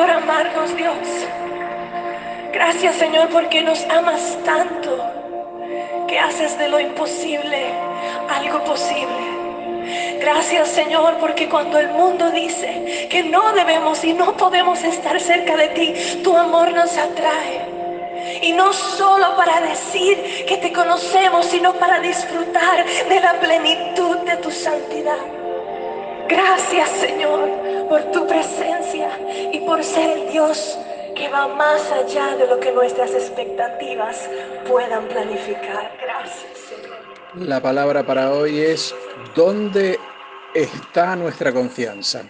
por amarnos, Dios. Gracias, Señor, porque nos amas tanto que haces de lo imposible algo posible. Gracias Señor porque cuando el mundo dice que no debemos y no podemos estar cerca de ti, tu amor nos atrae. Y no solo para decir que te conocemos, sino para disfrutar de la plenitud de tu santidad. Gracias Señor por tu presencia y por ser el Dios que va más allá de lo que nuestras expectativas puedan planificar. Gracias, Señor. La palabra para hoy es, ¿dónde está nuestra confianza?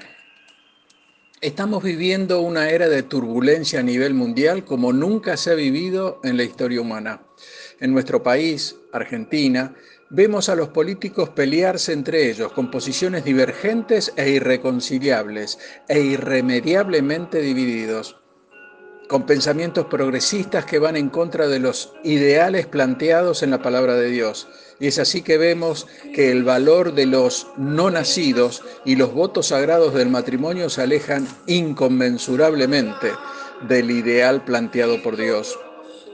Estamos viviendo una era de turbulencia a nivel mundial como nunca se ha vivido en la historia humana. En nuestro país, Argentina, vemos a los políticos pelearse entre ellos con posiciones divergentes e irreconciliables e irremediablemente divididos con pensamientos progresistas que van en contra de los ideales planteados en la palabra de Dios. Y es así que vemos que el valor de los no nacidos y los votos sagrados del matrimonio se alejan inconmensurablemente del ideal planteado por Dios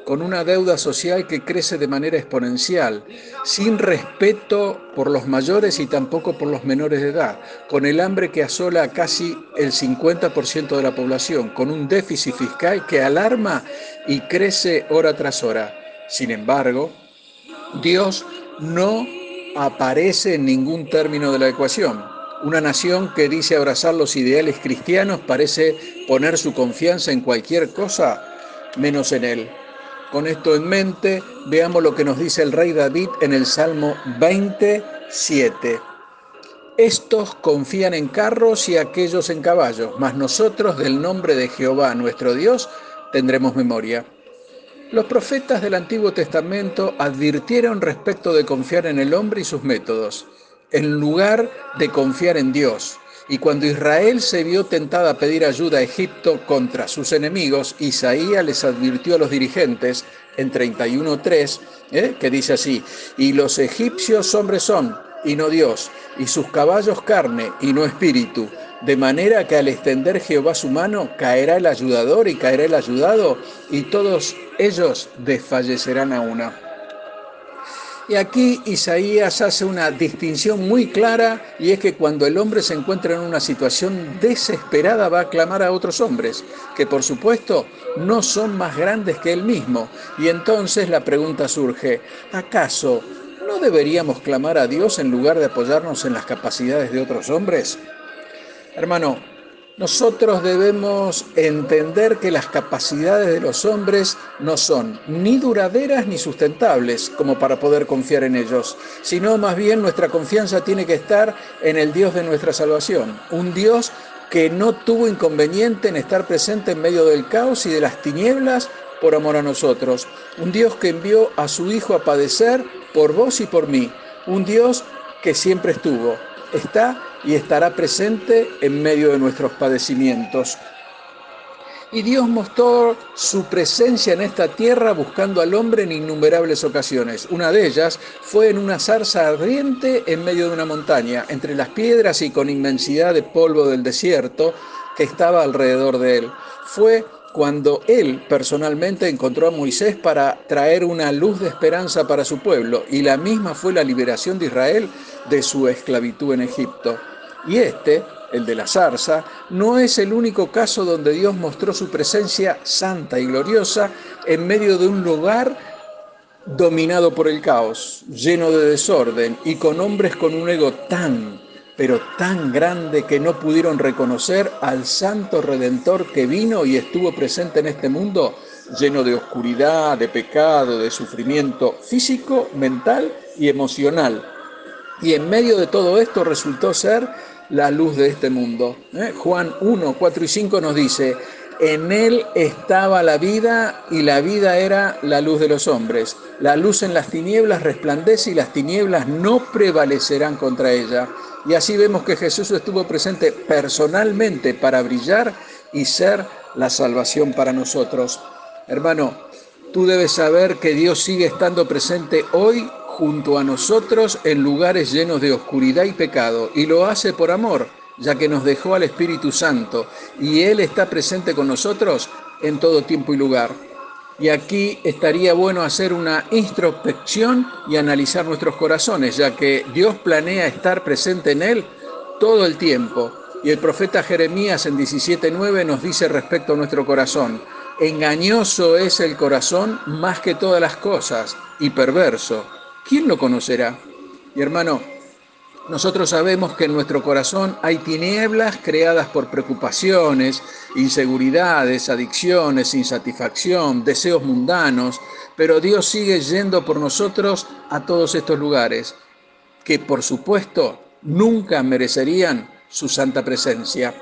con una deuda social que crece de manera exponencial, sin respeto por los mayores y tampoco por los menores de edad, con el hambre que asola a casi el 50% de la población, con un déficit fiscal que alarma y crece hora tras hora. Sin embargo, Dios no aparece en ningún término de la ecuación. Una nación que dice abrazar los ideales cristianos parece poner su confianza en cualquier cosa menos en Él. Con esto en mente, veamos lo que nos dice el rey David en el Salmo 27. Estos confían en carros y aquellos en caballos, mas nosotros del nombre de Jehová nuestro Dios tendremos memoria. Los profetas del Antiguo Testamento advirtieron respecto de confiar en el hombre y sus métodos, en lugar de confiar en Dios. Y cuando Israel se vio tentada a pedir ayuda a Egipto contra sus enemigos, Isaías les advirtió a los dirigentes en 31.3, ¿eh? que dice así, y los egipcios hombres son, y no Dios, y sus caballos carne, y no espíritu, de manera que al extender Jehová su mano, caerá el ayudador y caerá el ayudado, y todos ellos desfallecerán a una. Y aquí Isaías hace una distinción muy clara y es que cuando el hombre se encuentra en una situación desesperada va a clamar a otros hombres, que por supuesto no son más grandes que él mismo. Y entonces la pregunta surge, ¿acaso no deberíamos clamar a Dios en lugar de apoyarnos en las capacidades de otros hombres? Hermano, nosotros debemos entender que las capacidades de los hombres no son ni duraderas ni sustentables como para poder confiar en ellos, sino más bien nuestra confianza tiene que estar en el Dios de nuestra salvación, un Dios que no tuvo inconveniente en estar presente en medio del caos y de las tinieblas por amor a nosotros, un Dios que envió a su Hijo a padecer por vos y por mí, un Dios que siempre estuvo, está y estará presente en medio de nuestros padecimientos. Y Dios mostró su presencia en esta tierra buscando al hombre en innumerables ocasiones. Una de ellas fue en una zarza ardiente en medio de una montaña, entre las piedras y con inmensidad de polvo del desierto que estaba alrededor de él. Fue cuando él personalmente encontró a Moisés para traer una luz de esperanza para su pueblo, y la misma fue la liberación de Israel de su esclavitud en Egipto. Y este, el de la zarza, no es el único caso donde Dios mostró su presencia santa y gloriosa en medio de un lugar dominado por el caos, lleno de desorden y con hombres con un ego tan, pero tan grande que no pudieron reconocer al santo redentor que vino y estuvo presente en este mundo lleno de oscuridad, de pecado, de sufrimiento físico, mental y emocional. Y en medio de todo esto resultó ser la luz de este mundo. ¿eh? Juan 1, 4 y 5 nos dice, en él estaba la vida y la vida era la luz de los hombres. La luz en las tinieblas resplandece y las tinieblas no prevalecerán contra ella. Y así vemos que Jesús estuvo presente personalmente para brillar y ser la salvación para nosotros. Hermano, tú debes saber que Dios sigue estando presente hoy junto a nosotros en lugares llenos de oscuridad y pecado, y lo hace por amor, ya que nos dejó al Espíritu Santo y Él está presente con nosotros en todo tiempo y lugar. Y aquí estaría bueno hacer una introspección y analizar nuestros corazones, ya que Dios planea estar presente en Él todo el tiempo. Y el profeta Jeremías en 17.9 nos dice respecto a nuestro corazón, engañoso es el corazón más que todas las cosas y perverso. ¿Quién lo conocerá? Y hermano, nosotros sabemos que en nuestro corazón hay tinieblas creadas por preocupaciones, inseguridades, adicciones, insatisfacción, deseos mundanos, pero Dios sigue yendo por nosotros a todos estos lugares, que por supuesto nunca merecerían su santa presencia.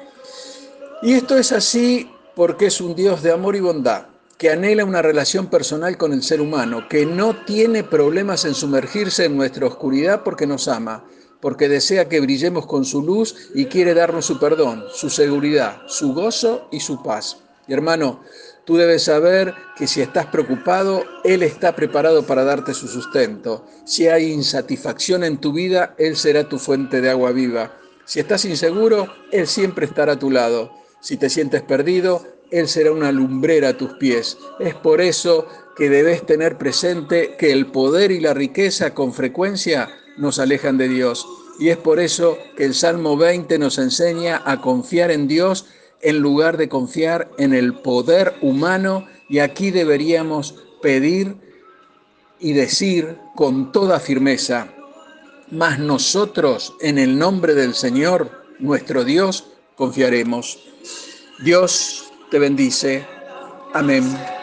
Y esto es así porque es un Dios de amor y bondad, que anhela una relación personal con el ser humano, que no tiene problemas en sumergirse en nuestra oscuridad porque nos ama porque desea que brillemos con su luz y quiere darnos su perdón, su seguridad, su gozo y su paz. Y hermano, tú debes saber que si estás preocupado, Él está preparado para darte su sustento. Si hay insatisfacción en tu vida, Él será tu fuente de agua viva. Si estás inseguro, Él siempre estará a tu lado. Si te sientes perdido, Él será una lumbrera a tus pies. Es por eso que debes tener presente que el poder y la riqueza con frecuencia nos alejan de Dios. Y es por eso que el Salmo 20 nos enseña a confiar en Dios en lugar de confiar en el poder humano. Y aquí deberíamos pedir y decir con toda firmeza, mas nosotros en el nombre del Señor, nuestro Dios, confiaremos. Dios te bendice. Amén.